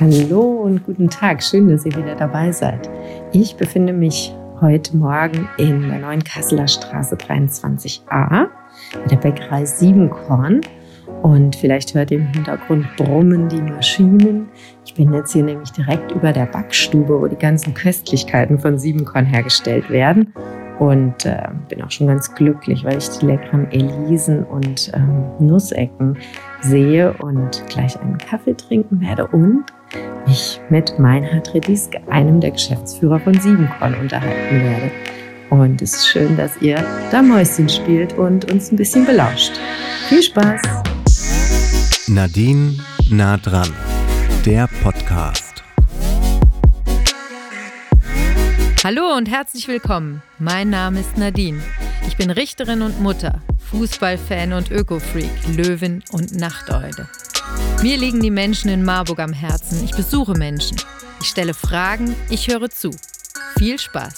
Hallo und guten Tag, schön, dass ihr wieder dabei seid. Ich befinde mich heute Morgen in der neuen Kasseler Straße 23a bei der Bäckerei Siebenkorn. Und vielleicht hört ihr im Hintergrund brummen die Maschinen. Ich bin jetzt hier nämlich direkt über der Backstube, wo die ganzen Köstlichkeiten von Siebenkorn hergestellt werden. Und äh, bin auch schon ganz glücklich, weil ich die leckeren Elisen und ähm, Nussecken sehe und gleich einen Kaffee trinken werde und mich mit Meinhard Rediske, einem der Geschäftsführer von Siebenkorn, unterhalten werde. Und es ist schön, dass ihr da Mäuschen spielt und uns ein bisschen belauscht. Viel Spaß! Nadine nah dran, der Podcast. Hallo und herzlich willkommen. Mein Name ist Nadine. Ich bin Richterin und Mutter, Fußballfan und Ökofreak, Löwin und Nachteule. Mir liegen die Menschen in Marburg am Herzen. Ich besuche Menschen. Ich stelle Fragen, ich höre zu. Viel Spaß!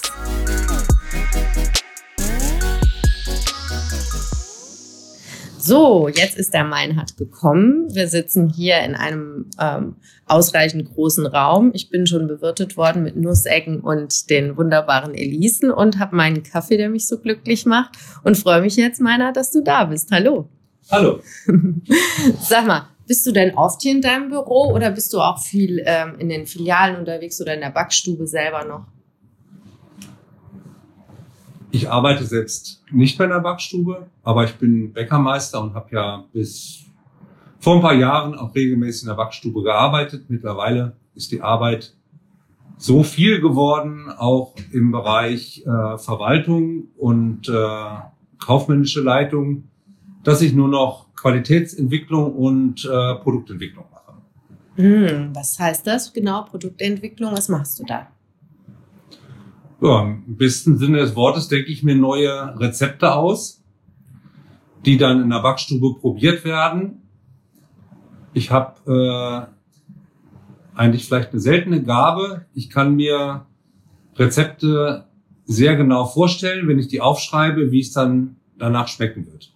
So, jetzt ist der Meinhard gekommen. Wir sitzen hier in einem ähm, ausreichend großen Raum. Ich bin schon bewirtet worden mit Nussecken und den wunderbaren Elisen und habe meinen Kaffee, der mich so glücklich macht. Und freue mich jetzt, Meinhard, dass du da bist. Hallo. Hallo. Sag mal, bist du denn oft hier in deinem Büro oder bist du auch viel ähm, in den Filialen unterwegs oder in der Backstube selber noch? Ich arbeite selbst nicht bei einer Backstube, aber ich bin Bäckermeister und habe ja bis vor ein paar Jahren auch regelmäßig in der Backstube gearbeitet. Mittlerweile ist die Arbeit so viel geworden, auch im Bereich äh, Verwaltung und äh, kaufmännische Leitung, dass ich nur noch Qualitätsentwicklung und äh, Produktentwicklung mache. Hm, was heißt das genau, Produktentwicklung? Was machst du da? Ja, im besten Sinne des Wortes denke ich mir neue Rezepte aus, die dann in der Backstube probiert werden. Ich habe äh, eigentlich vielleicht eine seltene Gabe. Ich kann mir Rezepte sehr genau vorstellen, wenn ich die aufschreibe, wie es dann danach schmecken wird.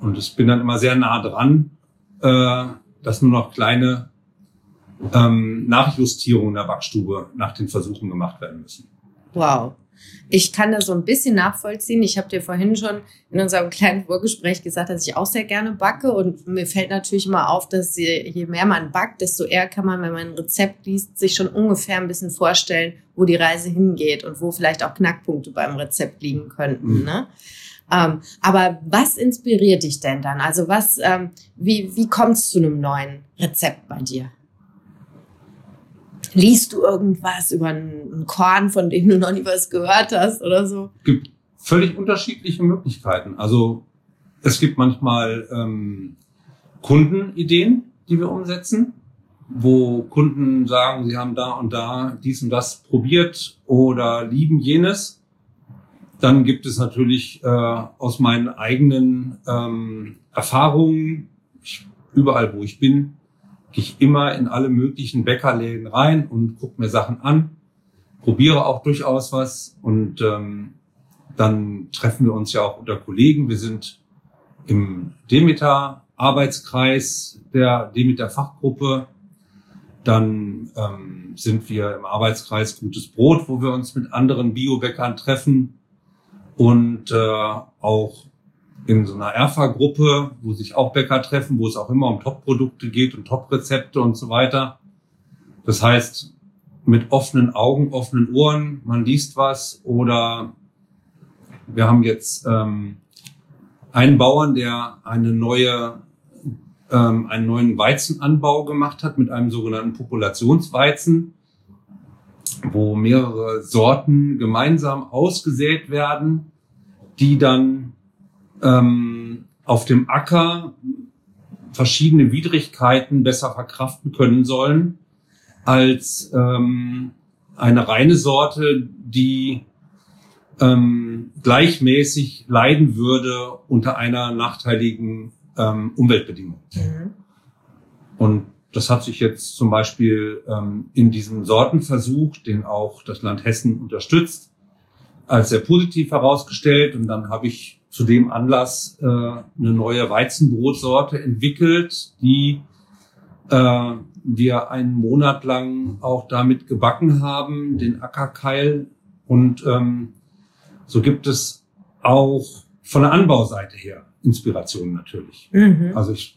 Und ich bin dann immer sehr nah dran, äh, dass nur noch kleine ähm, Nachjustierungen in der Backstube nach den Versuchen gemacht werden müssen. Wow. Ich kann das so ein bisschen nachvollziehen. Ich habe dir vorhin schon in unserem kleinen Vorgespräch gesagt, dass ich auch sehr gerne backe. Und mir fällt natürlich immer auf, dass je mehr man backt, desto eher kann man, wenn man ein Rezept liest, sich schon ungefähr ein bisschen vorstellen, wo die Reise hingeht und wo vielleicht auch Knackpunkte beim Rezept liegen könnten. Mhm. Ne? Ähm, aber was inspiriert dich denn dann? Also was, ähm, wie, wie kommt es zu einem neuen Rezept bei dir? Liest du irgendwas über einen Korn, von dem du noch nie was gehört hast oder so? Es gibt völlig unterschiedliche Möglichkeiten. Also es gibt manchmal ähm, Kundenideen, die wir umsetzen, wo Kunden sagen, sie haben da und da dies und das probiert oder lieben jenes. Dann gibt es natürlich äh, aus meinen eigenen ähm, Erfahrungen, ich, überall wo ich bin, gehe ich immer in alle möglichen Bäckerläden rein und gucke mir Sachen an, probiere auch durchaus was und ähm, dann treffen wir uns ja auch unter Kollegen. Wir sind im Demeter-Arbeitskreis der Demeter-Fachgruppe. Dann ähm, sind wir im Arbeitskreis Gutes Brot, wo wir uns mit anderen Biobäckern treffen und äh, auch in so einer Erfa-Gruppe, wo sich auch Bäcker treffen, wo es auch immer um Top-Produkte geht und Top-Rezepte und so weiter. Das heißt, mit offenen Augen, offenen Ohren, man liest was oder wir haben jetzt ähm, einen Bauern, der eine neue, ähm, einen neuen Weizenanbau gemacht hat mit einem sogenannten Populationsweizen wo mehrere Sorten gemeinsam ausgesät werden, die dann ähm, auf dem Acker verschiedene Widrigkeiten besser verkraften können sollen als ähm, eine reine Sorte, die ähm, gleichmäßig leiden würde unter einer nachteiligen ähm, Umweltbedingung. Mhm. Und das hat sich jetzt zum Beispiel ähm, in diesem Sortenversuch, den auch das Land Hessen unterstützt, als sehr positiv herausgestellt. Und dann habe ich zu dem Anlass äh, eine neue Weizenbrotsorte entwickelt, die äh, wir einen Monat lang auch damit gebacken haben, den Ackerkeil. Und ähm, so gibt es auch von der Anbauseite her Inspirationen natürlich. Mhm. Also ich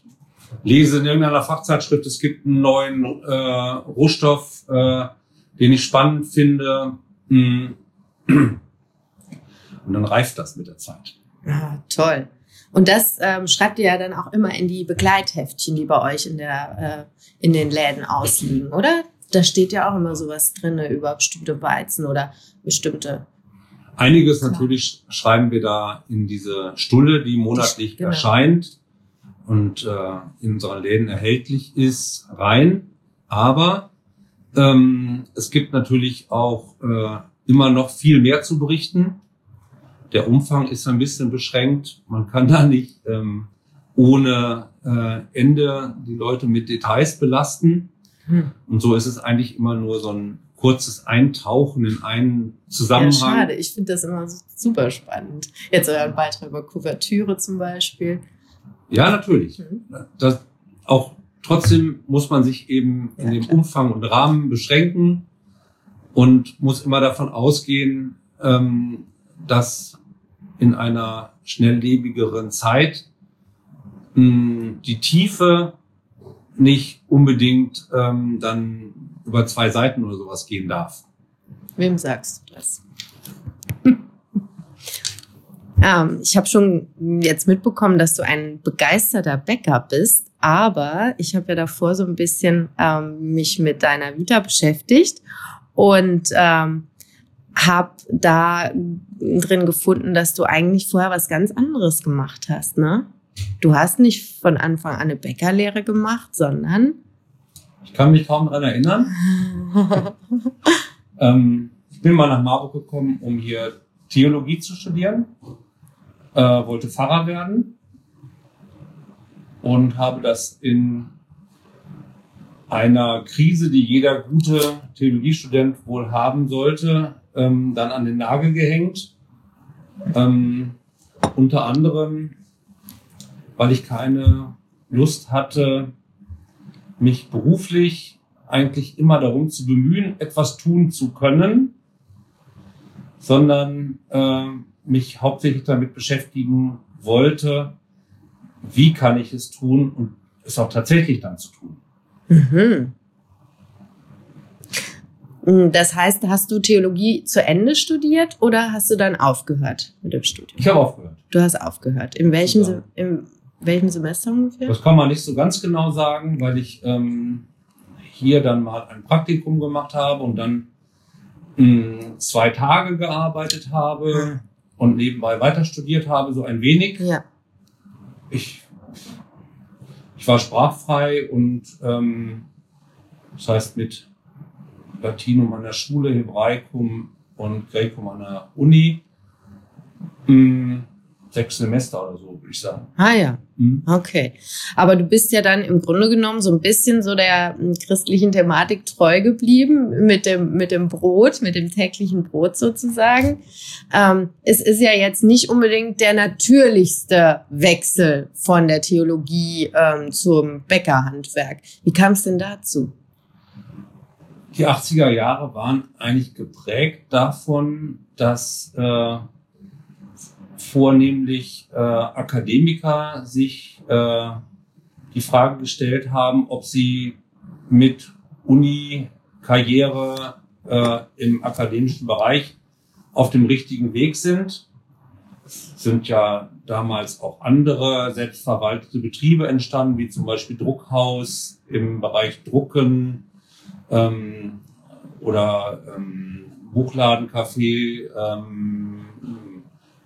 lese in irgendeiner Fachzeitschrift, es gibt einen neuen äh, Rohstoff, äh, den ich spannend finde. Mm. Und dann reift das mit der Zeit. Ah, toll. Und das ähm, schreibt ihr ja dann auch immer in die Begleitheftchen, die bei euch in, der, äh, in den Läden ausliegen, oder? Da steht ja auch immer sowas drin über bestimmte Weizen oder bestimmte. Einiges natürlich schreiben wir da in diese Stulle, die monatlich Genau. erscheint und äh, in unseren Läden erhältlich ist, rein. Aber ähm, es gibt natürlich auch äh, immer noch viel mehr zu berichten. Der Umfang ist ein bisschen beschränkt. Man kann da nicht ähm, ohne äh, Ende die Leute mit Details belasten. Hm. Und so ist es eigentlich immer nur so ein kurzes Eintauchen in einen Ja, Zusammenhang. schade. Ich finde das immer super spannend. Jetzt euren Beitrag über Kuvertüre zum Beispiel. Ja, natürlich. Mhm. Das, auch trotzdem muss man sich eben in Ja, dem klar. Umfang und Rahmen beschränken und muss immer davon ausgehen, ähm, dass in einer schnelllebigeren Zeit mh, die Tiefe nicht unbedingt ähm, dann über zwei Seiten oder sowas gehen darf. Wem sagst du das? Ähm, ich habe schon jetzt mitbekommen, dass du ein begeisterter Bäcker bist, aber ich habe ja davor so ein bisschen ähm, mich mit deiner Vita beschäftigt und ähm, habe da drin gefunden, dass du eigentlich vorher was ganz anderes gemacht hast, ne? Du hast nicht von Anfang an eine Bäckerlehre gemacht, sondern Ich kann mich kaum daran erinnern. Ähm, ich bin mal nach Marburg gekommen, um hier Theologie zu studieren, äh, wollte Pfarrer werden und habe das in einer Krise, die jeder gute Theologiestudent wohl haben sollte, ähm, dann an den Nagel gehängt. Ähm, unter anderem, weil ich keine Lust hatte, mich beruflich eigentlich immer darum zu bemühen, etwas tun zu können, sondern äh, mich hauptsächlich damit beschäftigen wollte, wie kann ich es tun und es auch tatsächlich dann zu tun. Mhm. Das heißt, hast du Theologie zu Ende studiert oder hast du dann aufgehört mit dem Studium? Ich habe aufgehört. Du hast aufgehört. In welchem, in welchem Semester ungefähr? Das kann man nicht so ganz genau sagen, weil ich ähm, hier dann mal ein Praktikum gemacht habe und dann mh, zwei Tage gearbeitet habe und nebenbei weiter studiert habe, so ein wenig. Ja. ich, ich war sprachfrei und ähm, das heißt mit Latinum an der Schule, Hebraikum und Graecum an der Uni. Hm, sechs Semester oder so, würde ich sagen. Ah ja, Hm. okay. Aber du bist ja dann im Grunde genommen so ein bisschen so der mm, christlichen Thematik treu geblieben mit dem, mit dem Brot, mit dem täglichen Brot sozusagen. Ähm, es ist ja jetzt nicht unbedingt der natürlichste Wechsel von der Theologie ähm, zum Bäckerhandwerk. Wie kam es denn dazu? Die 80er Jahre waren eigentlich geprägt davon, dass äh, vornehmlich äh, Akademiker sich äh, die Frage gestellt haben, ob sie mit Uni-Karriere äh, im akademischen Bereich auf dem richtigen Weg sind. Es sind ja damals auch andere selbstverwaltete Betriebe entstanden, wie zum Beispiel Druckhaus im Bereich Drucken ähm, oder ähm, Buchladencafé, ähm,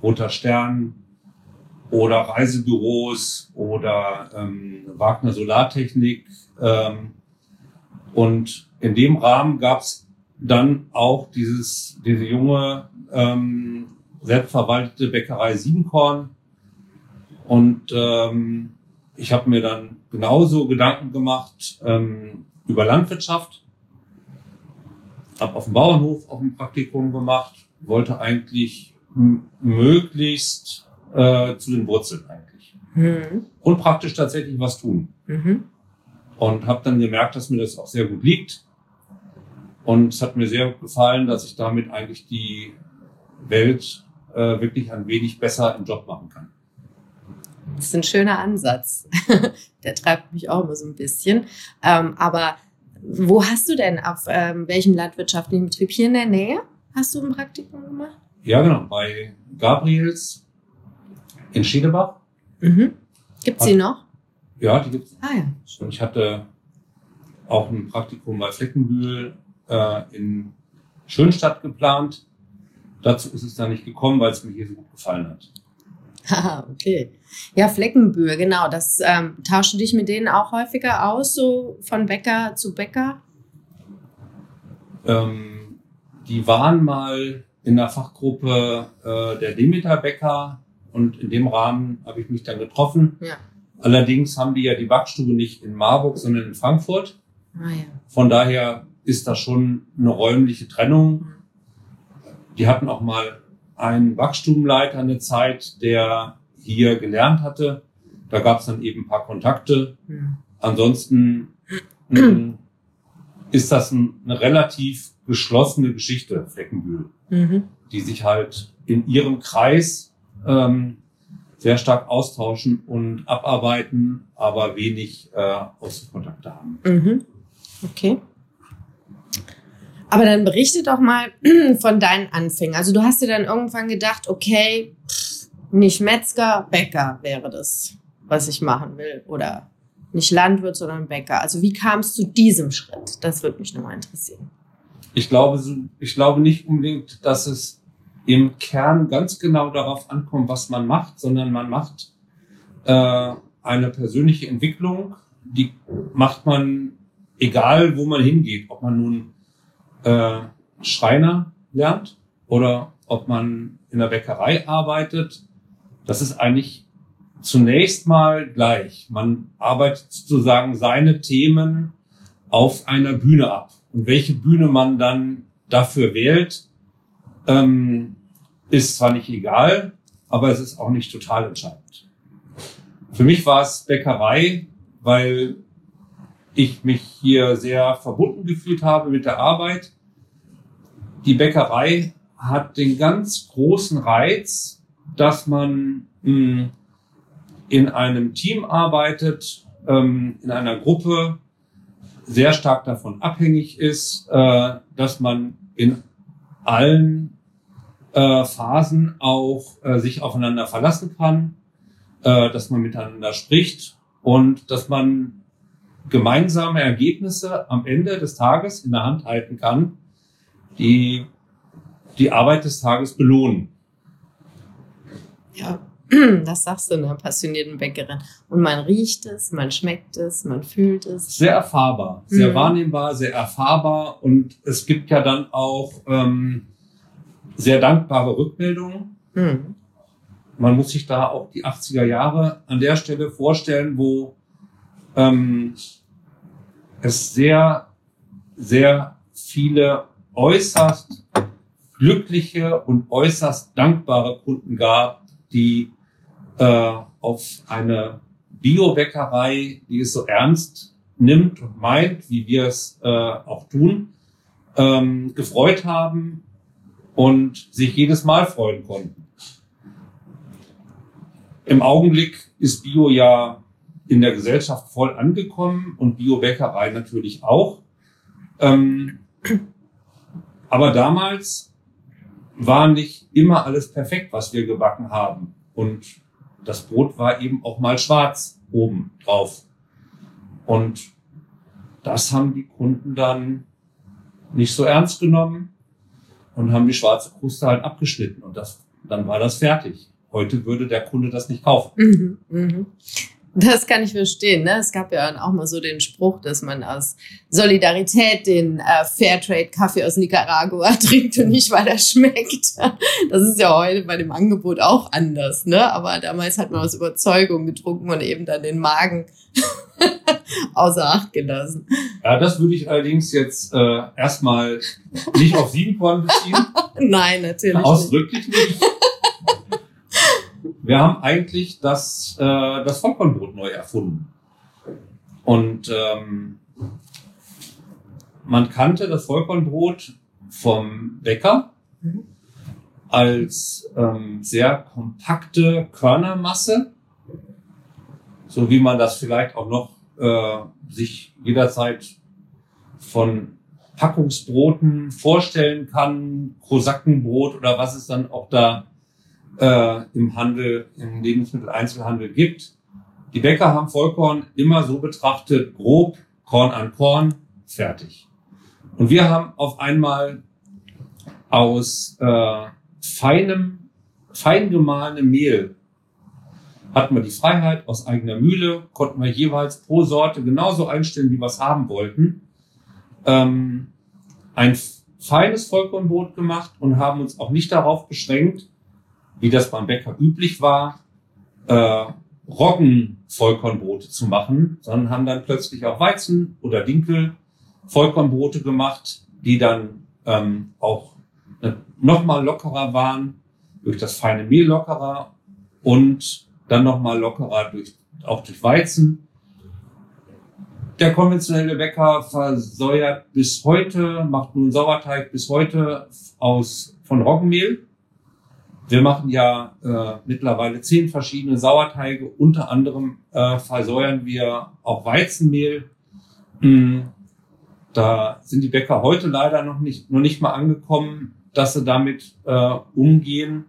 Roter Stern oder Reisebüros oder ähm, Wagner Solartechnik. Ähm, und in dem Rahmen gab es dann auch dieses, diese junge ähm, selbstverwaltete Bäckerei Siebenkorn. Und ähm, ich habe mir dann genauso Gedanken gemacht ähm, über Landwirtschaft. Habe auf dem Bauernhof auch ein Praktikum gemacht, wollte eigentlich möglichst äh, zu den Wurzeln eigentlich Mhm. und praktisch tatsächlich was tun. Mhm. und habe dann gemerkt, dass mir das auch sehr gut liegt. Und es hat mir sehr gefallen, dass ich damit eigentlich die Welt äh, wirklich ein wenig besser im Job machen kann. Das ist ein schöner Ansatz. Der treibt mich auch immer so ein bisschen. Ähm, aber wo hast du denn, auf ähm, welchem landwirtschaftlichen Betrieb hier in der Nähe hast du ein Praktikum gemacht? Ja, genau, bei Gabriels in Schiedebach. Mhm. Gibt es die noch? Ja, die gibt's. Ah ja. Und ich hatte auch ein Praktikum bei Fleckenbühl äh, in Schönstadt geplant. Dazu ist es dann nicht gekommen, weil es mir hier so gut gefallen hat. Haha, okay. Ja, Fleckenbühl, genau. Das ähm, tauschst du dich mit denen auch häufiger aus, so von Bäcker zu Bäcker? Ähm, die waren mal in der Fachgruppe äh, der Demeter Bäcker und in dem Rahmen habe ich mich dann getroffen. Ja. Allerdings haben die ja die Backstube nicht in Marburg, sondern in Frankfurt. Ah ja. Von daher ist das schon eine räumliche Trennung. Die hatten auch mal einen Backstubenleiter eine Zeit, der hier gelernt hatte. Da gab es dann eben ein paar Kontakte. Hm. Ansonsten ähm, ist das ein, eine relativ geschlossene Geschichte, Fleckenbühl, Mhm. die sich halt in ihrem Kreis ähm, sehr stark austauschen und abarbeiten, aber wenig äh, Außenkontakte haben. Mhm. Okay. Aber dann berichte doch mal von deinen Anfängen. Also du hast dir dann irgendwann gedacht, okay, nicht Metzger, Bäcker wäre das, was ich machen will. Oder nicht Landwirt, sondern Bäcker. Also wie kam es zu diesem Schritt? Das würde mich nochmal interessieren. Ich glaube, ich glaube nicht unbedingt, dass es im Kern ganz genau darauf ankommt, was man macht, sondern man macht äh, eine persönliche Entwicklung, die macht man egal, wo man hingeht, ob man nun äh, Schreiner lernt oder ob man in der Bäckerei arbeitet. Das ist eigentlich zunächst mal gleich. Man arbeitet sozusagen seine Themen auf einer Bühne ab. Und welche Bühne man dann dafür wählt, ähm, ist zwar nicht egal, aber es ist auch nicht total entscheidend. Für mich war es Bäckerei, weil ich mich hier sehr verbunden gefühlt habe mit der Arbeit. Die Bäckerei hat den ganz großen Reiz, dass man mh, in einem Team arbeitet, ähm, in einer Gruppe, sehr stark davon abhängig ist, äh, dass man in allen äh, Phasen auch äh, sich aufeinander verlassen kann, äh, dass man miteinander spricht und dass man gemeinsame Ergebnisse am Ende des Tages in der Hand halten kann, die die Arbeit des Tages belohnen. Ja, das sagst du einer passionierten Bäckerin. Und man riecht es, man schmeckt es, man fühlt es. Sehr erfahrbar, sehr Mhm. wahrnehmbar, sehr erfahrbar und es gibt ja dann auch ähm, sehr dankbare Rückmeldungen. Hm. Man muss sich da auch die 80er Jahre an der Stelle vorstellen, wo ähm, es sehr, sehr viele äußerst glückliche und äußerst dankbare Kunden gab, die äh, auf eine Biobäckerei, die es so ernst nimmt und meint, wie wir es äh, auch tun, ähm, gefreut haben und sich jedes Mal freuen konnten. Im Augenblick ist Bio ja in der Gesellschaft voll angekommen und Biobäckerei natürlich auch. Ähm, aber damals war nicht immer alles perfekt, was wir gebacken haben. Und das Brot war eben auch mal schwarz oben drauf. Und das haben die Kunden dann nicht so ernst genommen und haben die schwarze Kruste halt abgeschnitten. Und das, dann war das fertig. Heute würde der Kunde das nicht kaufen. Mhm, mhm. Das kann ich verstehen. Ne? Es gab ja auch mal so den Spruch, dass man aus Solidarität den äh, Fairtrade-Kaffee aus Nicaragua trinkt und nicht, weil er schmeckt. Das ist ja heute bei dem Angebot auch anders. Ne? Aber damals hat man aus Überzeugung getrunken und eben dann den Magen außer Acht gelassen. Ja, das würde ich allerdings jetzt äh, erstmal nicht auf Siebenkorn beziehen. Nein, natürlich nicht. Ausdrücklich nicht. Wir haben eigentlich das, äh, das Vollkornbrot neu erfunden. Und ähm, man kannte das Vollkornbrot vom Bäcker als ähm, sehr kompakte Körnermasse, so wie man das vielleicht auch noch äh, sich jederzeit von Packungsbroten vorstellen kann, Kosackenbrot oder was es dann auch da äh, im Handel, im Lebensmitteleinzelhandel gibt. Die Bäcker haben Vollkorn immer so betrachtet, grob, Korn an Korn, fertig. Und wir haben auf einmal aus äh, feinem, fein gemahlenem Mehl hatten wir die Freiheit aus eigener Mühle, konnten wir jeweils pro Sorte genauso einstellen, wie wir es haben wollten. Ähm, ein feines Vollkornbrot gemacht und haben uns auch nicht darauf beschränkt, wie das beim Bäcker üblich war, äh, Roggen-Vollkornbrote zu machen, sondern haben dann plötzlich auch Weizen oder Dinkel Vollkornbrote gemacht, die dann ähm, auch nochmal lockerer waren, durch das feine Mehl lockerer und dann nochmal lockerer durch, auch durch Weizen. Der konventionelle Bäcker versäuert bis heute, macht nun Sauerteig bis heute aus, von Roggenmehl. Wir machen ja äh, mittlerweile zehn verschiedene Sauerteige. Unter anderem äh, versäuern wir auch Weizenmehl. Mm, Da sind die Bäcker heute leider noch nicht, noch nicht mal angekommen, dass sie damit äh, umgehen.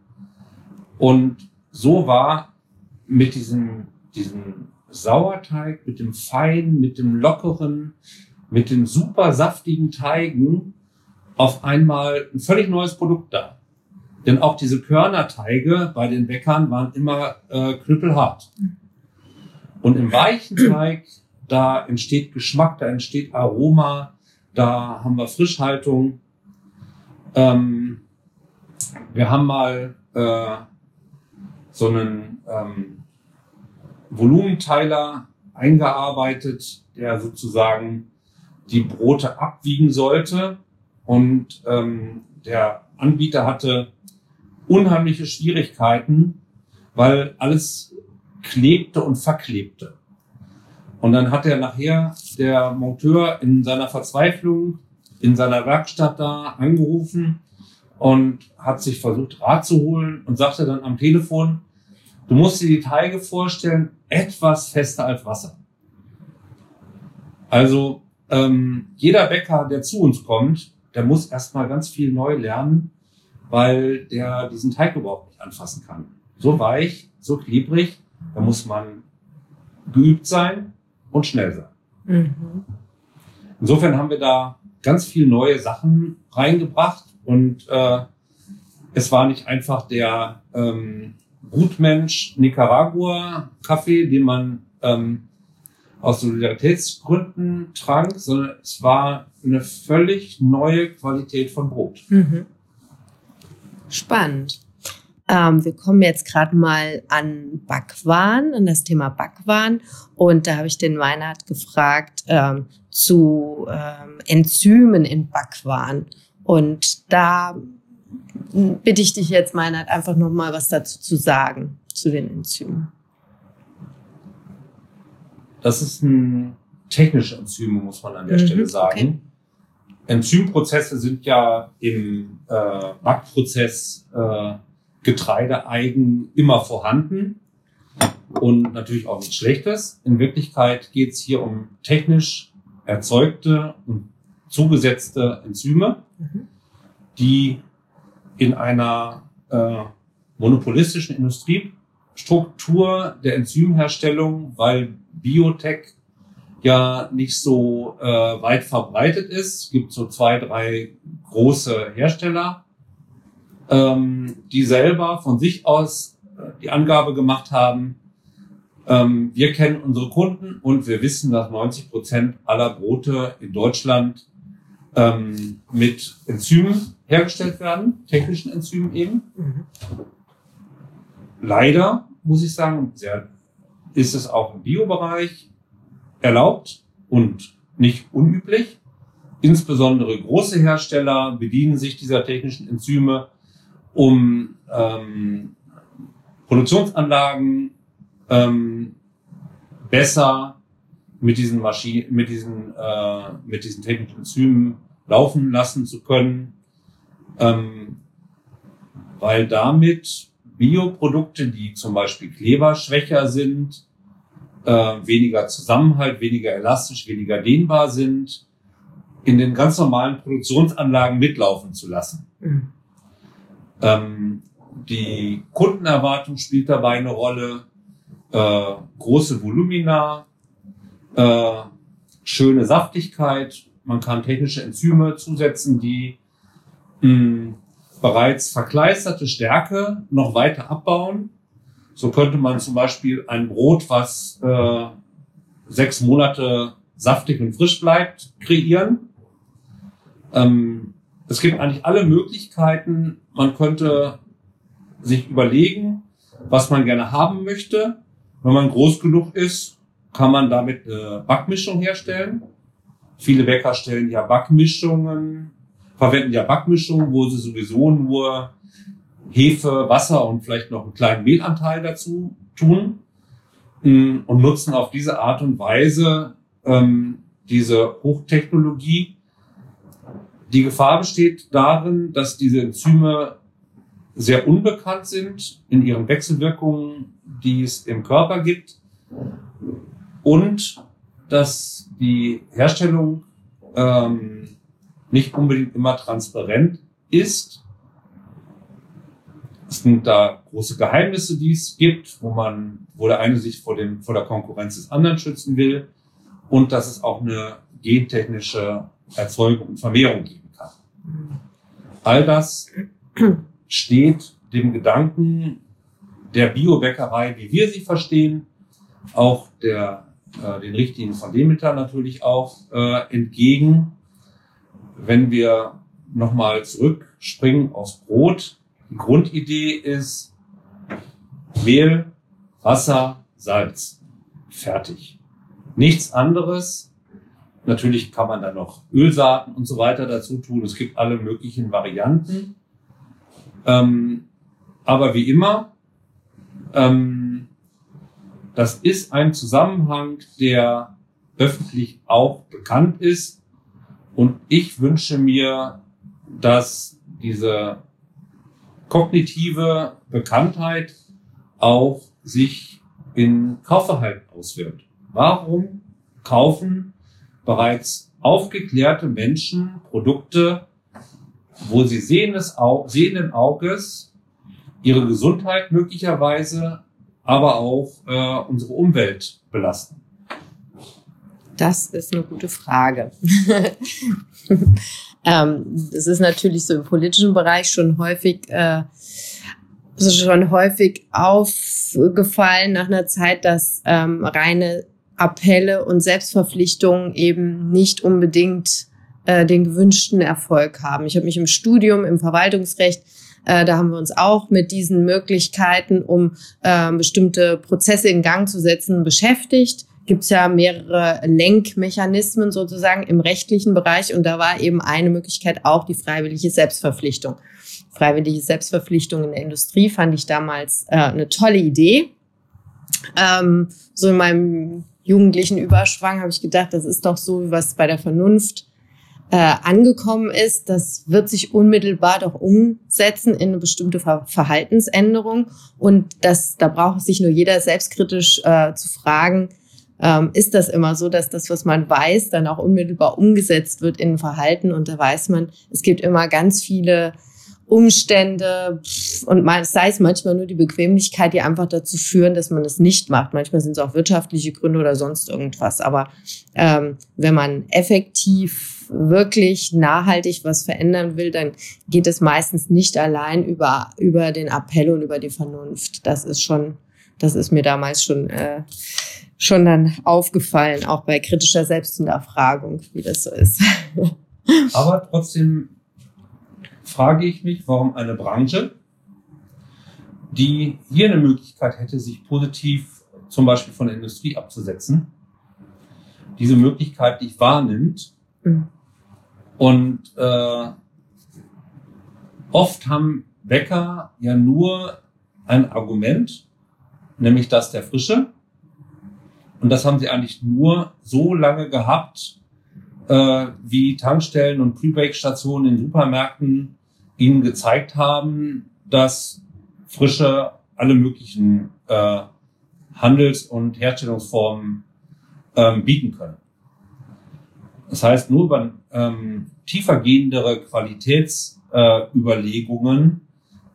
Und so war mit diesem, diesem Sauerteig, mit dem feinen, mit dem lockeren, mit den super saftigen Teigen auf einmal ein völlig neues Produkt da. Denn auch diese Körnerteige bei den Bäckern waren immer äh, knüppelhart. Und im weichen Teig, da entsteht Geschmack, da entsteht Aroma, da haben wir Frischhaltung. Ähm, wir haben mal äh, so einen ähm, Volumenteiler eingearbeitet, der sozusagen die Brote abwiegen sollte. Und ähm, der Anbieter hatte unheimliche Schwierigkeiten, weil alles klebte und verklebte. Und dann hat er nachher der Monteur in seiner Verzweiflung in seiner Werkstatt da angerufen und hat sich versucht Rat zu holen und sagte dann am Telefon, du musst dir die Teige vorstellen, etwas fester als Wasser. Also ähm, jeder Bäcker, der zu uns kommt, der muss erstmal ganz viel neu lernen, weil der diesen Teig überhaupt nicht anfassen kann. So weich, so klebrig, da muss man geübt sein und schnell sein. Mhm. Insofern haben wir da ganz viel neue Sachen reingebracht und äh, es war nicht einfach der ähm, Gutmensch Nicaragua Kaffee, den man ähm, aus Solidaritätsgründen trank, sondern es war eine völlig neue Qualität von Brot. Mhm. Spannend. Ähm, wir kommen jetzt gerade mal an Backwaren, an das Thema Backwaren. Und da habe ich den Weinert gefragt ähm, zu ähm, Enzymen in Backwaren. Und da bitte ich dich jetzt, Meinert, einfach noch mal was dazu zu sagen, zu den Enzymen. Das ist ein technische Enzyme, muss man an der Mhm, Stelle sagen. okay. Enzymprozesse sind ja im äh, Backprozess äh, Getreideeigen immer vorhanden und natürlich auch nichts Schlechtes. In Wirklichkeit geht es hier um technisch erzeugte und zugesetzte Enzyme, Mhm. die in einer äh, monopolistischen Industriestruktur der Enzymherstellung, weil Biotech ja nicht so äh, weit verbreitet ist. Es gibt so zwei, drei große Hersteller, ähm, die selber von sich aus äh, die Angabe gemacht haben, ähm, wir kennen unsere Kunden und wir wissen, dass 90 Prozent aller Brote in Deutschland ähm, mit Enzymen hergestellt werden, technischen Enzymen eben. Mhm. Leider, muss ich sagen, sehr, ist es auch im Biobereich erlaubt und nicht unüblich. Insbesondere große Hersteller bedienen sich dieser technischen Enzyme, um ähm, Produktionsanlagen ähm, besser mit diesen Maschinen, mit diesen, äh, mit diesen technischen Enzymen laufen lassen zu können, ähm, weil damit Bioprodukte, die zum Beispiel kleberschwächer sind, äh, weniger Zusammenhalt, weniger elastisch, weniger dehnbar sind, in den ganz normalen Produktionsanlagen mitlaufen zu lassen. Mhm. Ähm, die Kundenerwartung spielt dabei eine Rolle. Äh, große Volumina, äh, schöne Saftigkeit. Man kann technische Enzyme zusetzen, die mh, bereits verkleisterte Stärke noch weiter abbauen. So könnte man zum Beispiel ein Brot, was äh, sechs Monate saftig und frisch bleibt, kreieren. Ähm, es gibt eigentlich alle Möglichkeiten. Man könnte sich überlegen, was man gerne haben möchte. Wenn man groß genug ist, kann man damit eine Backmischung herstellen. Viele Bäcker stellen ja Backmischungen, verwenden ja Backmischungen, wo sie sowieso nur Hefe, Wasser und vielleicht noch einen kleinen Mehlanteil dazu tun mm, und nutzen auf diese Art und Weise ähm, diese Hochtechnologie. Die Gefahr besteht darin, dass diese Enzyme sehr unbekannt sind in ihren Wechselwirkungen, die es im Körper gibt und dass die Herstellung ähm, nicht unbedingt immer transparent ist. Es sind da große Geheimnisse, die es gibt, wo man, wo der eine sich vor dem, vor der Konkurrenz des anderen schützen will und dass es auch eine gentechnische Erzeugung und Vermehrung geben kann. All das steht dem Gedanken der Biobäckerei, wie wir sie verstehen, auch der, äh, den Richtlinien von Demeter natürlich auch äh, entgegen. Wenn wir nochmal zurückspringen aufs Brot, Grundidee ist Mehl, Wasser, Salz. Fertig. Nichts anderes. Natürlich kann man da noch Ölsaaten und so weiter dazu tun. Es gibt alle möglichen Varianten. Ähm, aber wie immer, ähm, das ist ein Zusammenhang, der öffentlich auch bekannt ist. Und ich wünsche mir, dass diese kognitive Bekanntheit auch sich in Kaufverhalten auswirkt. Warum kaufen bereits aufgeklärte Menschen Produkte, wo sie sehendes sehenden Auges ihre Gesundheit möglicherweise, aber auch äh, unsere Umwelt belasten? Das ist eine gute Frage. ähm, das ist natürlich so im politischen Bereich schon häufig, äh, schon häufig aufgefallen nach einer Zeit, dass ähm, reine Appelle und Selbstverpflichtungen eben nicht unbedingt äh, den gewünschten Erfolg haben. Ich habe mich im Studium im Verwaltungsrecht äh, da haben wir uns auch mit diesen Möglichkeiten, um äh, bestimmte Prozesse in Gang zu setzen, beschäftigt. Gibt es ja mehrere Lenkmechanismen sozusagen im rechtlichen Bereich und da war eben eine Möglichkeit auch die freiwillige Selbstverpflichtung. Freiwillige Selbstverpflichtung in der Industrie fand ich damals äh, eine tolle Idee. Ähm, so in meinem jugendlichen Überschwang habe ich gedacht, das ist doch so, was bei der Vernunft äh, angekommen ist, das wird sich unmittelbar doch umsetzen in eine bestimmte Ver Verhaltensänderung. Und das, da braucht sich nur jeder selbstkritisch äh, zu fragen, ähm, ist das immer so, dass das, was man weiß, dann auch unmittelbar umgesetzt wird in Verhalten. Und da weiß man, es gibt immer ganz viele Umstände und sei es manchmal nur die Bequemlichkeit, die einfach dazu führen, dass man es nicht macht. Manchmal sind es auch wirtschaftliche Gründe oder sonst irgendwas. Aber ähm, wenn man effektiv wirklich nachhaltig was verändern will, dann geht es meistens nicht allein über über den Appell und über die Vernunft. Das ist schon, das ist mir damals schon äh, schon dann aufgefallen, auch bei kritischer Selbsthinterfragung, wie das so ist. Aber trotzdem frage ich mich, warum eine Branche, die hier eine Möglichkeit hätte, sich positiv zum Beispiel von der Industrie abzusetzen, diese Möglichkeit nicht wahrnimmt. Mhm. Und äh, oft haben Bäcker ja nur ein Argument, nämlich das der Frische. Und das haben sie eigentlich nur so lange gehabt, äh, wie Tankstellen und Pre-Bake-Stationen in Supermärkten ihnen gezeigt haben, dass frische alle möglichen äh, Handels- und Herstellungsformen ähm, bieten können. Das heißt, nur über ähm, tiefergehendere Qualitätsüberlegungen äh,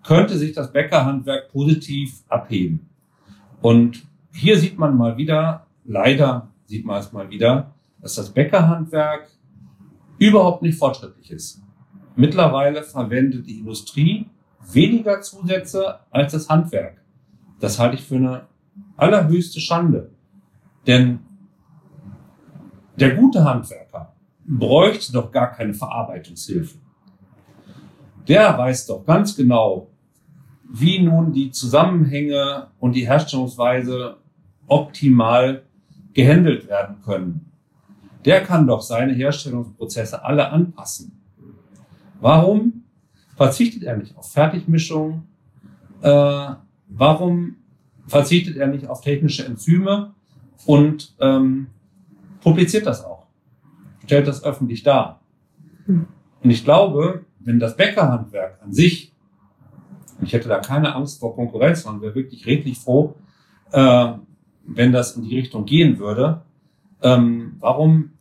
könnte sich das Bäckerhandwerk positiv abheben. Und hier sieht man mal wieder, leider sieht man es mal wieder, dass das Bäckerhandwerk überhaupt nicht fortschrittlich ist. Mittlerweile verwendet die Industrie weniger Zusätze als das Handwerk. Das halte ich für eine allerhöchste Schande. Denn der gute Handwerker bräuchte doch gar keine Verarbeitungshilfe. Der weiß doch ganz genau, wie nun die Zusammenhänge und die Herstellungsweise optimal gehandelt werden können. Der kann doch seine Herstellungsprozesse alle anpassen. Warum verzichtet er nicht auf Fertigmischung? Äh, warum verzichtet er nicht auf technische Enzyme und ähm, publiziert das auch? Stellt das öffentlich dar. Hm. Und ich glaube, wenn das Bäckerhandwerk an sich, ich hätte da keine Angst vor Konkurrenz, sondern wäre wirklich redlich froh, äh, wenn das in die Richtung gehen würde. Ähm, warum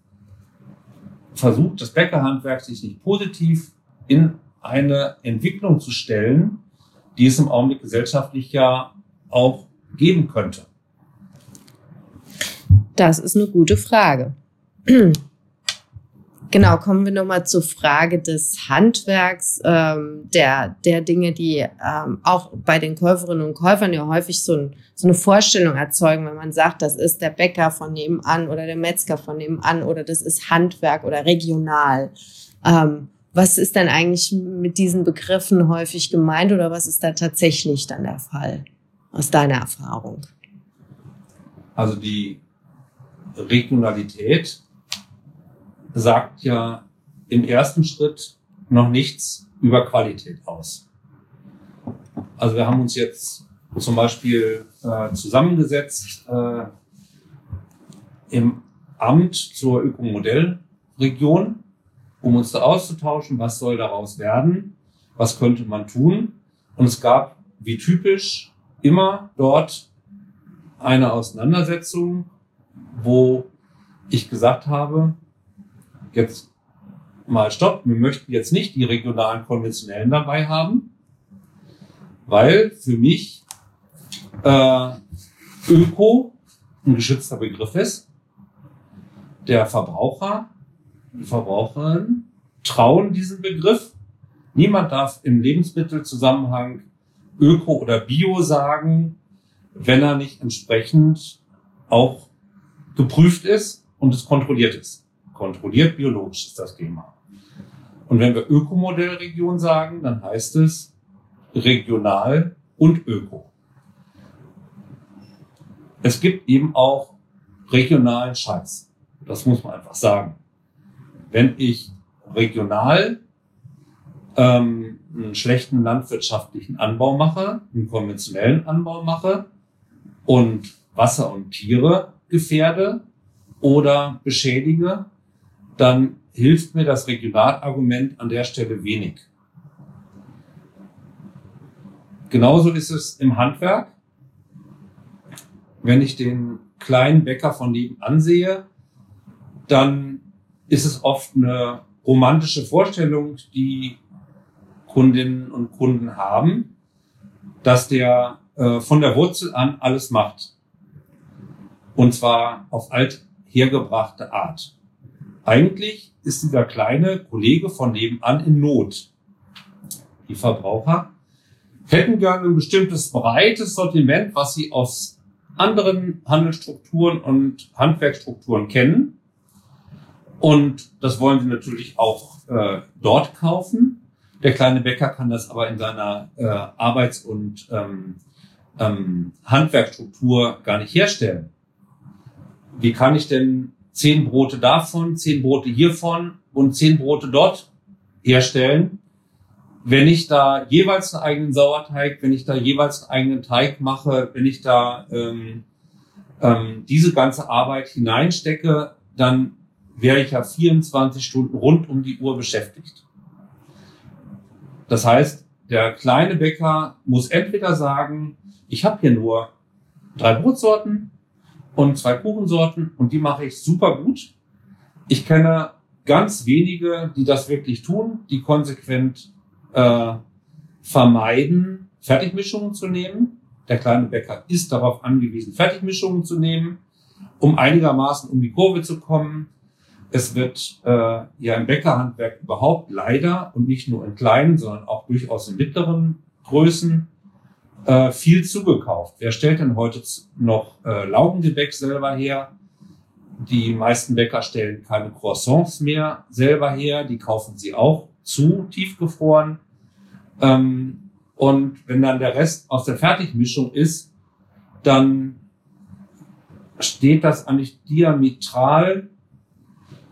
versucht das Bäckerhandwerk sich nicht positiv in eine Entwicklung zu stellen, die es im Augenblick gesellschaftlich ja auch geben könnte? Das ist eine gute Frage. Genau, kommen wir nochmal zur Frage des Handwerks, ähm, der, der Dinge, die ähm, auch bei den Käuferinnen und Käufern ja häufig so, ein, so eine Vorstellung erzeugen, wenn man sagt, das ist der Bäcker von nebenan oder der Metzger von nebenan oder das ist Handwerk oder regional. Ähm, was ist denn eigentlich mit diesen Begriffen häufig gemeint oder was ist da tatsächlich dann der Fall aus deiner Erfahrung? Also die Regionalität sagt ja im ersten Schritt noch nichts über Qualität aus. Also wir haben uns jetzt zum Beispiel äh, zusammengesetzt äh, im Amt zur Ökomodellregion, um uns da auszutauschen, was soll daraus werden, was könnte man tun. Und es gab, wie typisch, immer dort eine Auseinandersetzung, wo ich gesagt habe, jetzt mal stopp, wir möchten jetzt nicht die regionalen konventionellen dabei haben, weil für mich äh, Öko ein geschützter Begriff ist. Der Verbraucher, die Verbraucherin trauen diesen Begriff. Niemand darf im Lebensmittelzusammenhang Öko oder Bio sagen, wenn er nicht entsprechend auch geprüft ist und es kontrolliert ist kontrolliert biologisch ist das Thema. Und wenn wir Ökomodellregion sagen, dann heißt es regional und öko. Es gibt eben auch regionalen Scheiß. Das muss man einfach sagen. Wenn ich regional ähm, einen schlechten landwirtschaftlichen Anbau mache, einen konventionellen Anbau mache und Wasser und Tiere gefährde oder beschädige, dann hilft mir das Regionalargument an der Stelle wenig. Genauso ist es im Handwerk. Wenn ich den kleinen Bäcker von nebenan sehe, dann ist es oft eine romantische Vorstellung, die Kundinnen und Kunden haben, dass der äh, von der Wurzel an alles macht. Und zwar auf alt hergebrachte Art. Eigentlich ist dieser kleine Kollege von nebenan in Not. Die Verbraucher hätten gerne ein bestimmtes breites Sortiment, was sie aus anderen Handelsstrukturen und Handwerkstrukturen kennen. Und das wollen sie natürlich auch äh, dort kaufen. Der kleine Bäcker kann das aber in seiner äh, Arbeits- und ähm, ähm, Handwerkstruktur gar nicht herstellen. Wie kann ich denn zehn Brote davon, zehn Brote hiervon und zehn Brote dort herstellen. Wenn ich da jeweils einen eigenen Sauerteig, wenn ich da jeweils einen eigenen Teig mache, wenn ich da ähm, ähm, diese ganze Arbeit hineinstecke, dann wäre ich ja 24 Stunden rund um die Uhr beschäftigt. Das heißt, der kleine Bäcker muss entweder sagen, ich habe hier nur drei Brotsorten und zwei Kuchensorten und die mache ich super gut. Ich kenne ganz wenige, die das wirklich tun, die konsequent äh, vermeiden, Fertigmischungen zu nehmen. Der kleine Bäcker ist darauf angewiesen, Fertigmischungen zu nehmen, um einigermaßen um die Kurve zu kommen. Es wird äh, ja im Bäckerhandwerk überhaupt leider und nicht nur in kleinen, sondern auch durchaus in mittleren Größen äh, viel zugekauft. Wer stellt denn heute noch äh, Laugengebäck selber her? Die meisten Bäcker stellen keine Croissants mehr selber her, die kaufen sie auch zu, tiefgefroren. Ähm, und wenn dann der Rest aus der Fertigmischung ist, dann steht das eigentlich diametral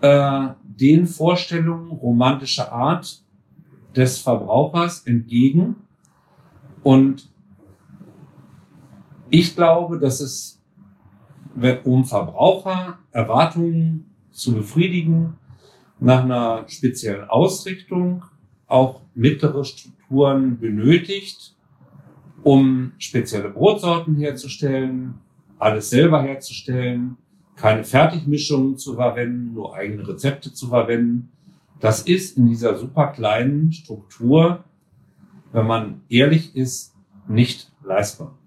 äh, den Vorstellungen romantischer Art des Verbrauchers entgegen. Und ich glaube, dass es, um Verbraucher Erwartungen zu befriedigen, nach einer speziellen Ausrichtung auch mittlere Strukturen benötigt, um spezielle Brotsorten herzustellen, alles selber herzustellen, keine Fertigmischungen zu verwenden, nur eigene Rezepte zu verwenden. Das ist in dieser super kleinen Struktur, wenn man ehrlich ist, nicht leistbar.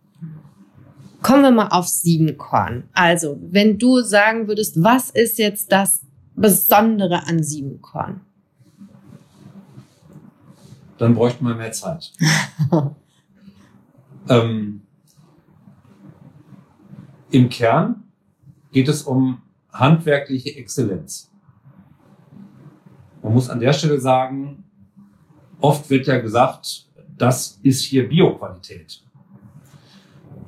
Kommen wir mal auf Siebenkorn. Also, wenn du sagen würdest, was ist jetzt das Besondere an Siebenkorn? Dann bräuchten wir mehr Zeit. ähm, Im Kern geht es um handwerkliche Exzellenz. Man muss an der Stelle sagen, oft wird ja gesagt, das ist hier Bioqualität.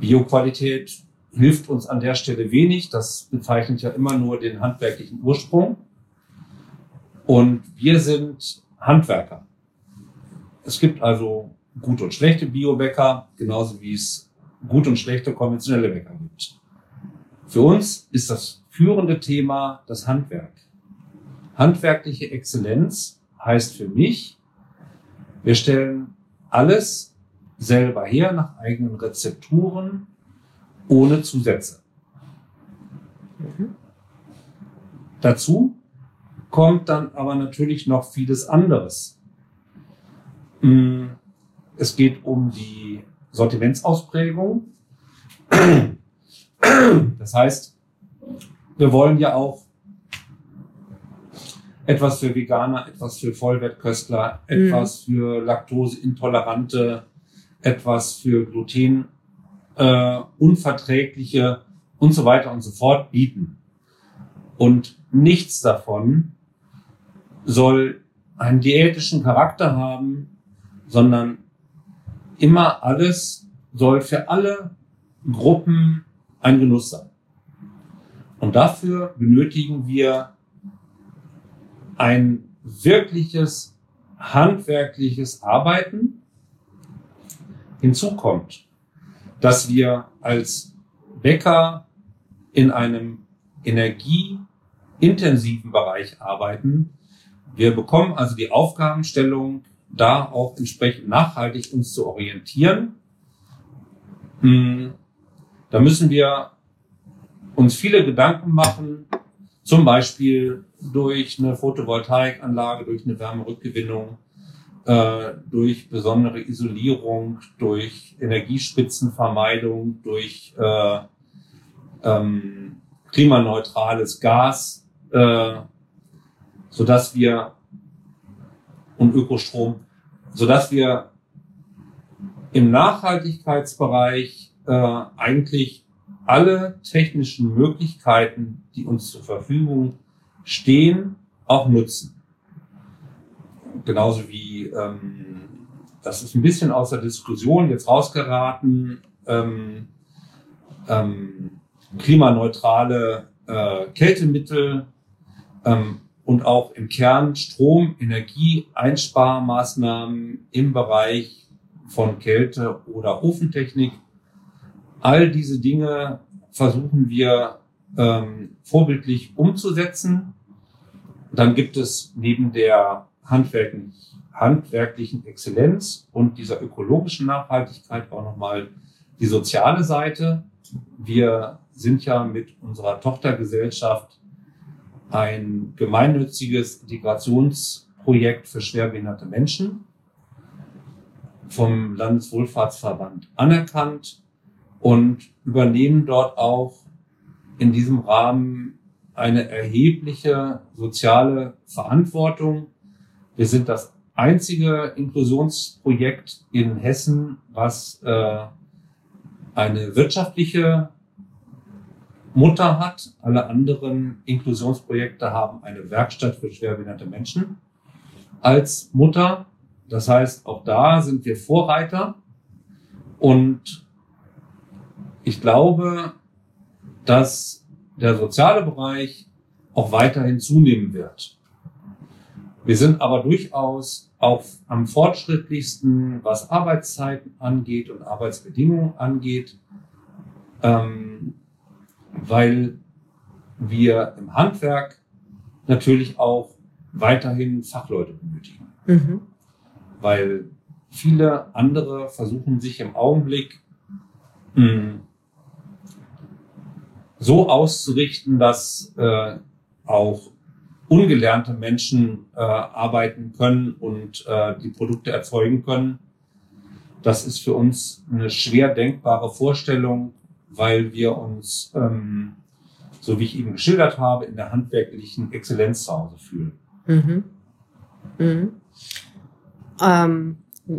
Bioqualität hilft uns an der Stelle wenig. Das bezeichnet ja immer nur den handwerklichen Ursprung. Und wir sind Handwerker. Es gibt also gute und schlechte Biobäcker, genauso wie es gut und schlechte konventionelle Bäcker gibt. Für uns ist das führende Thema das Handwerk. Handwerkliche Exzellenz heißt für mich, wir stellen alles selber her nach eigenen Rezepturen ohne Zusätze. Mhm. Dazu kommt dann aber natürlich noch vieles anderes. Mm, es geht um die Sortimentsausprägung. Das heißt, wir wollen ja auch etwas für Veganer, etwas für Vollwertköstler, etwas mhm. für Laktoseintolerante, etwas für Gluten äh, unverträgliche und so weiter und so fort bieten. Und nichts davon soll einen diätischen Charakter haben, sondern immer alles soll für alle Gruppen ein Genuss sein. Und dafür benötigen wir ein wirkliches handwerkliches Arbeiten, Hinzu kommt, dass wir als Bäcker in einem energieintensiven Bereich arbeiten. Wir bekommen also die Aufgabenstellung, da auch entsprechend nachhaltig uns zu orientieren. Hm, da müssen wir uns viele Gedanken machen, zum Beispiel durch eine Photovoltaikanlage, durch eine Wärmerückgewinnung, äh, durch besondere Isolierung, durch Energiespitzenvermeidung, durch äh, ähm, klimaneutrales Gas, äh, so dass wir und Ökostrom, so dass wir im Nachhaltigkeitsbereich äh, eigentlich alle technischen Möglichkeiten, die uns zur Verfügung stehen, auch nutzen genauso wie, ähm, das ist ein bisschen aus der Diskussion jetzt rausgeraten, ähm, ähm, klimaneutrale äh, Kältemittel ähm, und auch im Kern Strom, Energie, Einsparmaßnahmen im Bereich von Kälte- oder Ofentechnik. All diese Dinge versuchen wir ähm, vorbildlich umzusetzen. Dann gibt es neben der handwerklichen, Exzellenz und dieser ökologischen Nachhaltigkeit auch nochmal die soziale Seite. Wir sind ja mit unserer Tochtergesellschaft ein gemeinnütziges Integrationsprojekt für schwerbehinderte Menschen vom Landeswohlfahrtsverband anerkannt und übernehmen dort auch in diesem Rahmen eine erhebliche soziale Verantwortung. Wir sind das einzige Inklusionsprojekt in Hessen, was äh, eine wirtschaftliche Mutter hat. Alle anderen Inklusionsprojekte haben eine Werkstatt für schwerbehinderte Menschen als Mutter. Das heißt, auch da sind wir Vorreiter. Und ich glaube, dass der soziale Bereich auch weiterhin zunehmen wird. Wir sind aber durchaus auch am fortschrittlichsten, was Arbeitszeiten angeht und Arbeitsbedingungen angeht. Ähm, weil wir im Handwerk natürlich auch weiterhin Fachleute benötigen. Mhm. Weil viele andere versuchen sich im Augenblick mh, hm, so auszurichten, dass äh, auch ungelernte Menschen äh, arbeiten können und äh, die Produkte erzeugen können. Das ist für uns eine schwer denkbare Vorstellung weil wir uns, ähm, so wie ich eben geschildert habe, in der handwerklichen Exzellenz zu Hause fühlen. Mhm. Mhm. Ähm,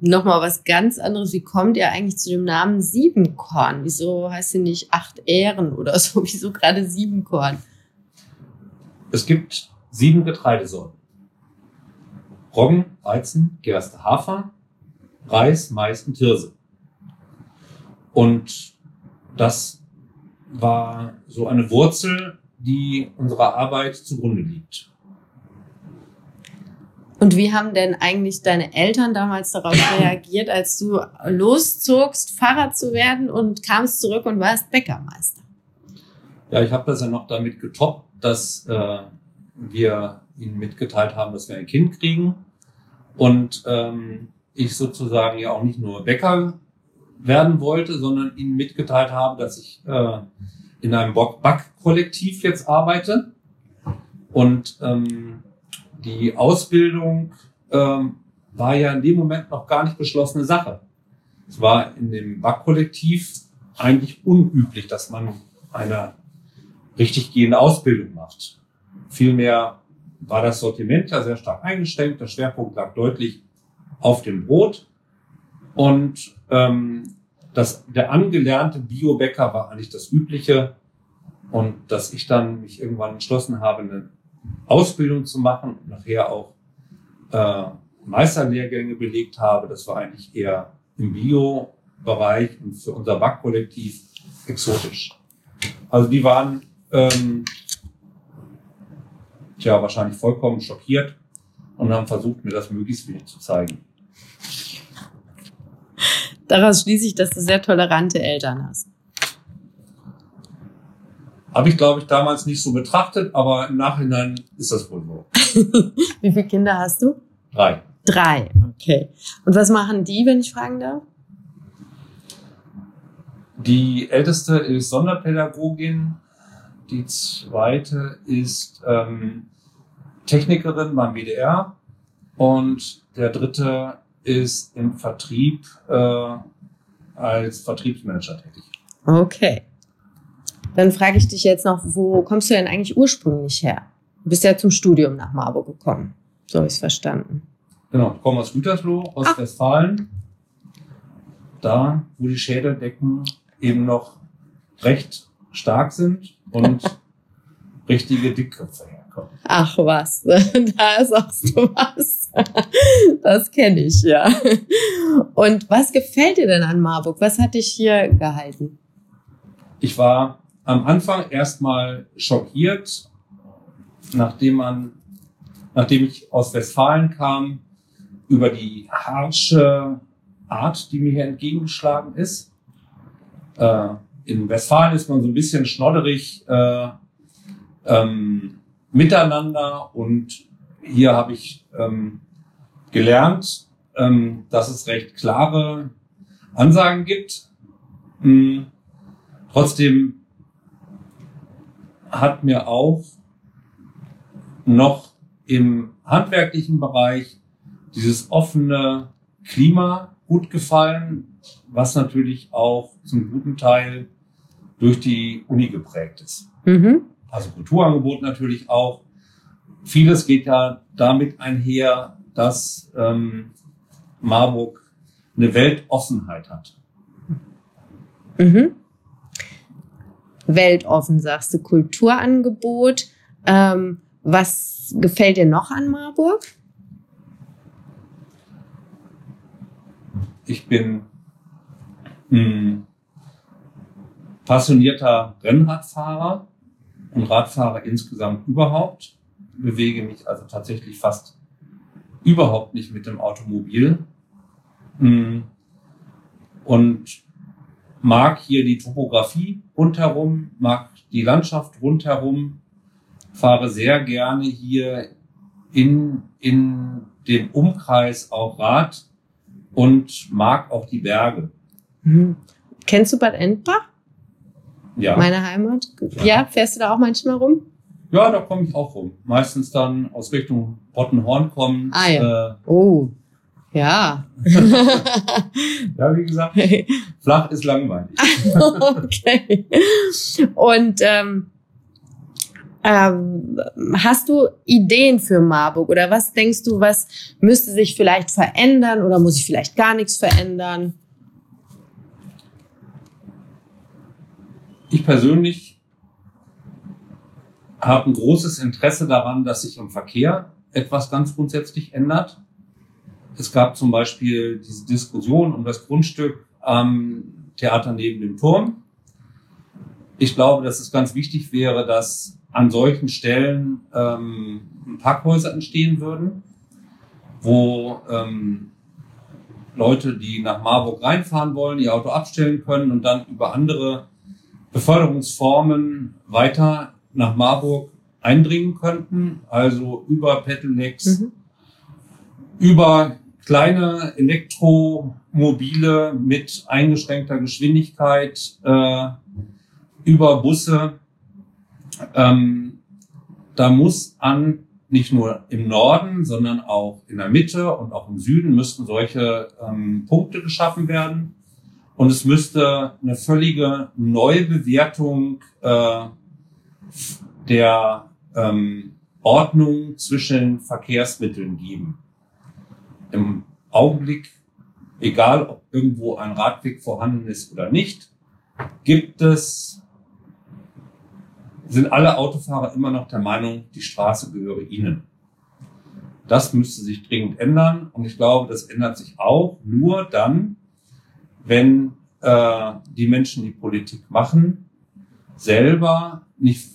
Nochmal was ganz anderes. Wie kommt ihr eigentlich zu dem Namen Siebenkorn? Wieso heißt sie nicht Acht Ehren oder so? Wieso gerade Siebenkorn? Es gibt sieben Getreidesorten. Roggen, Weizen, Gerste, Hafer, Reis, Mais und Hirse. Und das war so eine Wurzel, die unserer Arbeit zugrunde liegt. Und wie haben denn eigentlich deine Eltern damals darauf reagiert, als du loszogst, Pfarrer zu werden und kamst zurück und warst Bäckermeister? Ja, ich habe das ja noch damit getoppt, dass äh, wir ihnen mitgeteilt haben, dass wir ein Kind kriegen und ähm, ich sozusagen ja auch nicht nur Bäcker werden wollte, sondern ihnen mitgeteilt habe, dass ich äh, in einem Back-Kollektiv jetzt arbeite. Und ähm, die Ausbildung ähm, war ja in dem Moment noch gar nicht beschlossene Sache. Es war in dem Backkollektiv eigentlich unüblich, dass man eine richtig gehende Ausbildung macht. Vielmehr war das Sortiment ja sehr stark eingeschränkt. Der Schwerpunkt lag deutlich auf dem Brot. Und ähm, das, der angelernte Biobäcker war eigentlich das Übliche. Und dass ich dann mich irgendwann entschlossen habe, eine Ausbildung zu machen und nachher auch äh, Meisterlehrgänge belegt habe, das war eigentlich eher im Bio-Bereich und für unser Backkollektiv exotisch. Also die waren ähm, tja, wahrscheinlich vollkommen schockiert und haben versucht, mir das möglichst wenig zu zeigen. Daraus schließe ich, dass du sehr tolerante Eltern hast. Habe ich, glaube ich, damals nicht so betrachtet, aber im Nachhinein ist das wohl so. Wie viele Kinder hast du? Drei. Drei, okay. Und was machen die, wenn ich fragen darf? Die älteste ist Sonderpädagogin, die zweite ist ähm, Technikerin beim WDR und der dritte ist im Vertrieb äh, als Vertriebsmanager tätig. Okay. Dann frage ich dich jetzt noch, wo kommst du denn eigentlich ursprünglich her? Du bist ja zum Studium nach Marburg gekommen. So habe ich es verstanden. Genau, ich komme aus Gütersloh, aus Ach. Westfalen. Da, wo die Schädeldecken eben noch recht stark sind und richtige Dickköpfe herkommen. Ach was, da sagst du was. Das kenne ich, ja. Und was gefällt dir denn an Marburg? Was hat dich hier gehalten? Ich war am Anfang erstmal schockiert, nachdem man, nachdem ich aus Westfalen kam, über die harsche Art, die mir hier entgegengeschlagen ist. Äh, in Westfalen ist man so ein bisschen schnodderig äh, ähm, miteinander und hier habe ich ähm, gelernt, ähm, dass es recht klare Ansagen gibt. Mhm. Trotzdem hat mir auch noch im handwerklichen Bereich dieses offene Klima gut gefallen, was natürlich auch zum guten Teil durch die Uni geprägt ist. Mhm. Also Kulturangebot natürlich auch. Vieles geht ja damit einher, dass ähm, Marburg eine Weltoffenheit hat. Mhm. Weltoffen, sagst du, Kulturangebot. Ähm, was gefällt dir noch an Marburg? Ich bin mh, hm, passionierter Rennradfahrer und Radfahrer insgesamt überhaupt. Bewege mich also tatsächlich fast überhaupt nicht mit dem Automobil. Hm, und mag hier die Topografie rundherum, mag die Landschaft rundherum, fahre sehr gerne hier in, in dem Umkreis auch Rad und mag auch die Berge. Mhm. Kennst du Bad Endbach? Ja. Meine Heimat? Ja. ja, fährst du da auch manchmal rum? Ja, da komme ich auch rum. Meistens dann aus Richtung Rottenhorn kommen. Ah ja. Äh, oh. Ja. ja, wie gesagt, flach ist langweilig. okay. Und ähm, ähm, hast du Ideen für Marburg oder was denkst du, was müsste sich vielleicht verändern oder muss sich vielleicht gar nichts verändern? Ich persönlich habe ein großes Interesse daran, dass sich im Verkehr etwas ganz grundsätzlich ändert. Es gab zum Beispiel diese Diskussion um das Grundstück am Theater neben dem Turm. Ich glaube, dass es ganz wichtig wäre, dass an solchen Stellen ähm, Parkhäuser entstehen würden, wo ähm, Leute, die nach Marburg reinfahren wollen, ihr Auto abstellen können und dann über andere Beförderungsformen weiter nach Marburg eindringen könnten. Also über Pedelecs, mhm. über kleine Elektromobile mit eingeschränkter Geschwindigkeit äh, über Busse. Ähm, da muss an nicht nur im Norden, sondern auch in der Mitte und auch im Süden müssten solche ähm, Punkte geschaffen werden. Und es müsste eine völlige Neubewertung äh, der ähm, Ordnung zwischen Verkehrsmitteln geben im Augenblick, egal ob irgendwo ein Radweg vorhanden ist oder nicht, gibt es, sind alle Autofahrer immer noch der Meinung, die Straße gehöre ihnen. Das müsste sich dringend ändern und ich glaube, das ändert sich auch nur dann, wenn äh, die Menschen, die Politik machen, selber nicht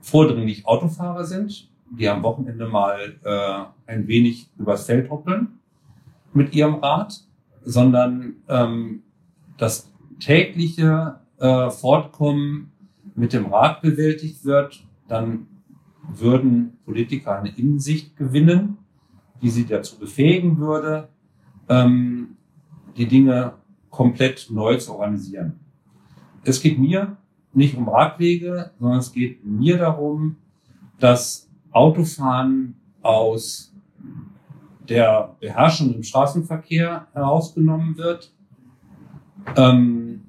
vordringlich Autofahrer sind, die am Wochenende mal äh, ein wenig übers Feld hoppeln mit ihrem Rad, sondern ähm, das tägliche äh, Fortkommen mit dem Rad bewältigt wird, dann würden Politiker eine Innensicht gewinnen, die sie dazu befähigen würde, ähm, die Dinge komplett neu zu organisieren. Es geht mir nicht um Radwege, sondern es geht mir darum, dass Autofahren aus der Beherrschung im Straßenverkehr herausgenommen wird. Ähm,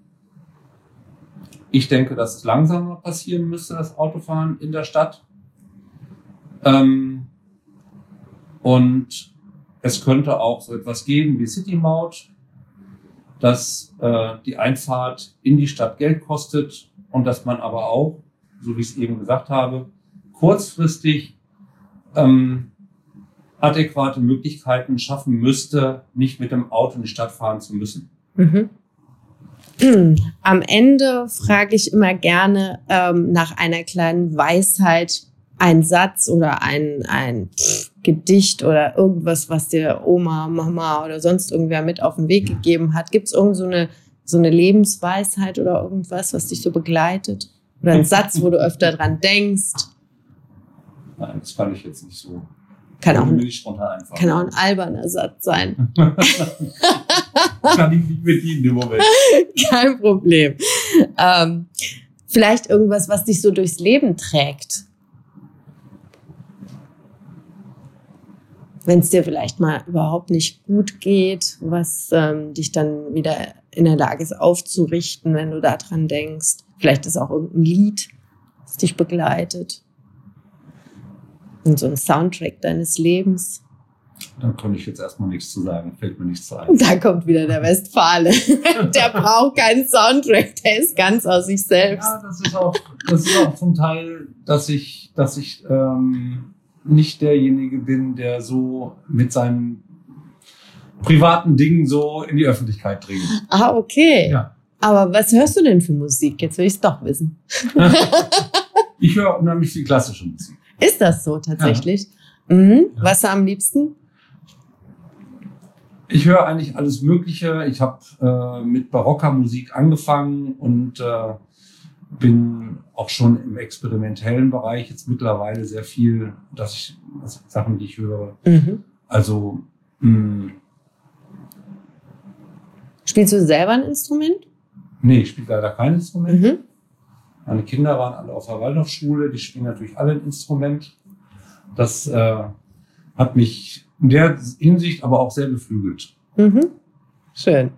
ich denke, dass es langsamer passieren müsste, das Autofahren in der Stadt. Ähm, und es könnte auch so etwas geben wie City Maut, dass äh, die Einfahrt in die Stadt Geld kostet und dass man aber auch, so wie ich es eben gesagt habe, kurzfristig ähm, adäquate Möglichkeiten schaffen müsste, nicht mit dem Auto in die Stadt fahren zu müssen. Mhm. Am Ende frage ich immer gerne ähm, nach einer kleinen Weisheit, ein Satz oder ein, ein Gedicht oder irgendwas, was dir Oma, Mama oder sonst irgendwer mit auf den Weg gegeben hat. Gibt es irgend so eine so eine Lebensweisheit oder irgendwas, was dich so begleitet? Oder ein Satz, wo du öfter dran denkst? Nein, das fand ich jetzt nicht so. Kann auch, ein, kann auch ein alberner Satz sein. Kann ich nicht bedienen im Moment. Kein Problem. Ähm, vielleicht irgendwas, was dich so durchs Leben trägt. Wenn es dir vielleicht mal überhaupt nicht gut geht, was ähm, dich dann wieder in der Lage ist aufzurichten, wenn du daran denkst. Vielleicht ist auch irgendein Lied, das dich begleitet. Und so ein Soundtrack deines Lebens. Da konnte ich jetzt erstmal nichts zu sagen. Fällt mir nichts ein. Da kommt wieder der Westfale. der braucht keinen Soundtrack, der ist ganz aus sich selbst. Ja, das ist auch, das ist auch zum Teil, dass ich, dass ich ähm, nicht derjenige bin, der so mit seinen privaten Dingen so in die Öffentlichkeit dringt. Ah, okay. Ja. Aber was hörst du denn für Musik? Jetzt will ich es doch wissen. Ich höre unheimlich viel klassische Musik. Ist das so tatsächlich? Mhm. Ja. Was am liebsten? Ich höre eigentlich alles Mögliche. Ich habe äh, mit barocker Musik angefangen und äh, bin auch schon im experimentellen Bereich jetzt mittlerweile sehr viel, dass ich also Sachen, die ich höre. Mhm. Also mh, Spielst du selber ein Instrument? nee, ich spiele leider kein Instrument. Mhm. Meine Kinder waren alle auf der Waldorfschule, die spielen natürlich alle ein Instrument. Das äh, hat mich in der Hinsicht aber auch sehr beflügelt. Mhm. Schön.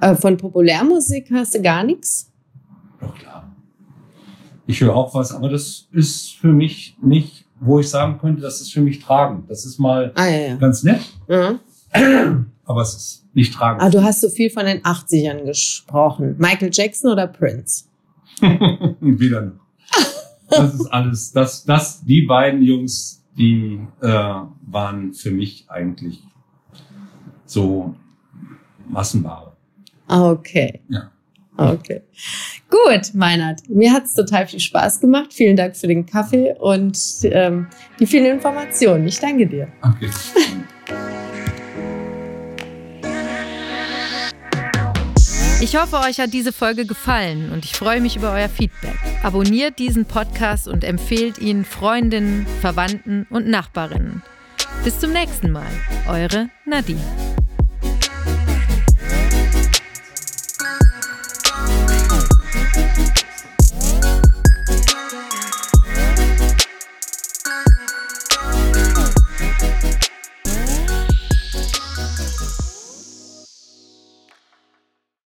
Äh, von Populärmusik hörst du gar nichts? Doch klar. Ich höre auch was, aber das ist für mich nicht, wo ich sagen könnte, das ist für mich tragend. Das ist mal Ah, ja, ja. ganz nett, Mhm. aber es ist nicht tragend. Ah, du hast so viel von den 80ern gesprochen. Michael Jackson oder Prince? Weder noch. Das ist alles, das, das, die beiden Jungs, die äh, waren für mich eigentlich so Massenware. Ah, Okay. Ja. Okay. Gut, Meinert. Mir hat's total viel Spaß gemacht. Vielen Dank für den Kaffee und ähm, die vielen Informationen. Ich danke dir. Okay. Ich hoffe, euch hat diese Folge gefallen und ich freue mich über euer Feedback. Abonniert diesen Podcast und empfehlt ihn Freundinnen, Verwandten und Nachbarinnen. Bis zum nächsten Mal. Eure Nadine.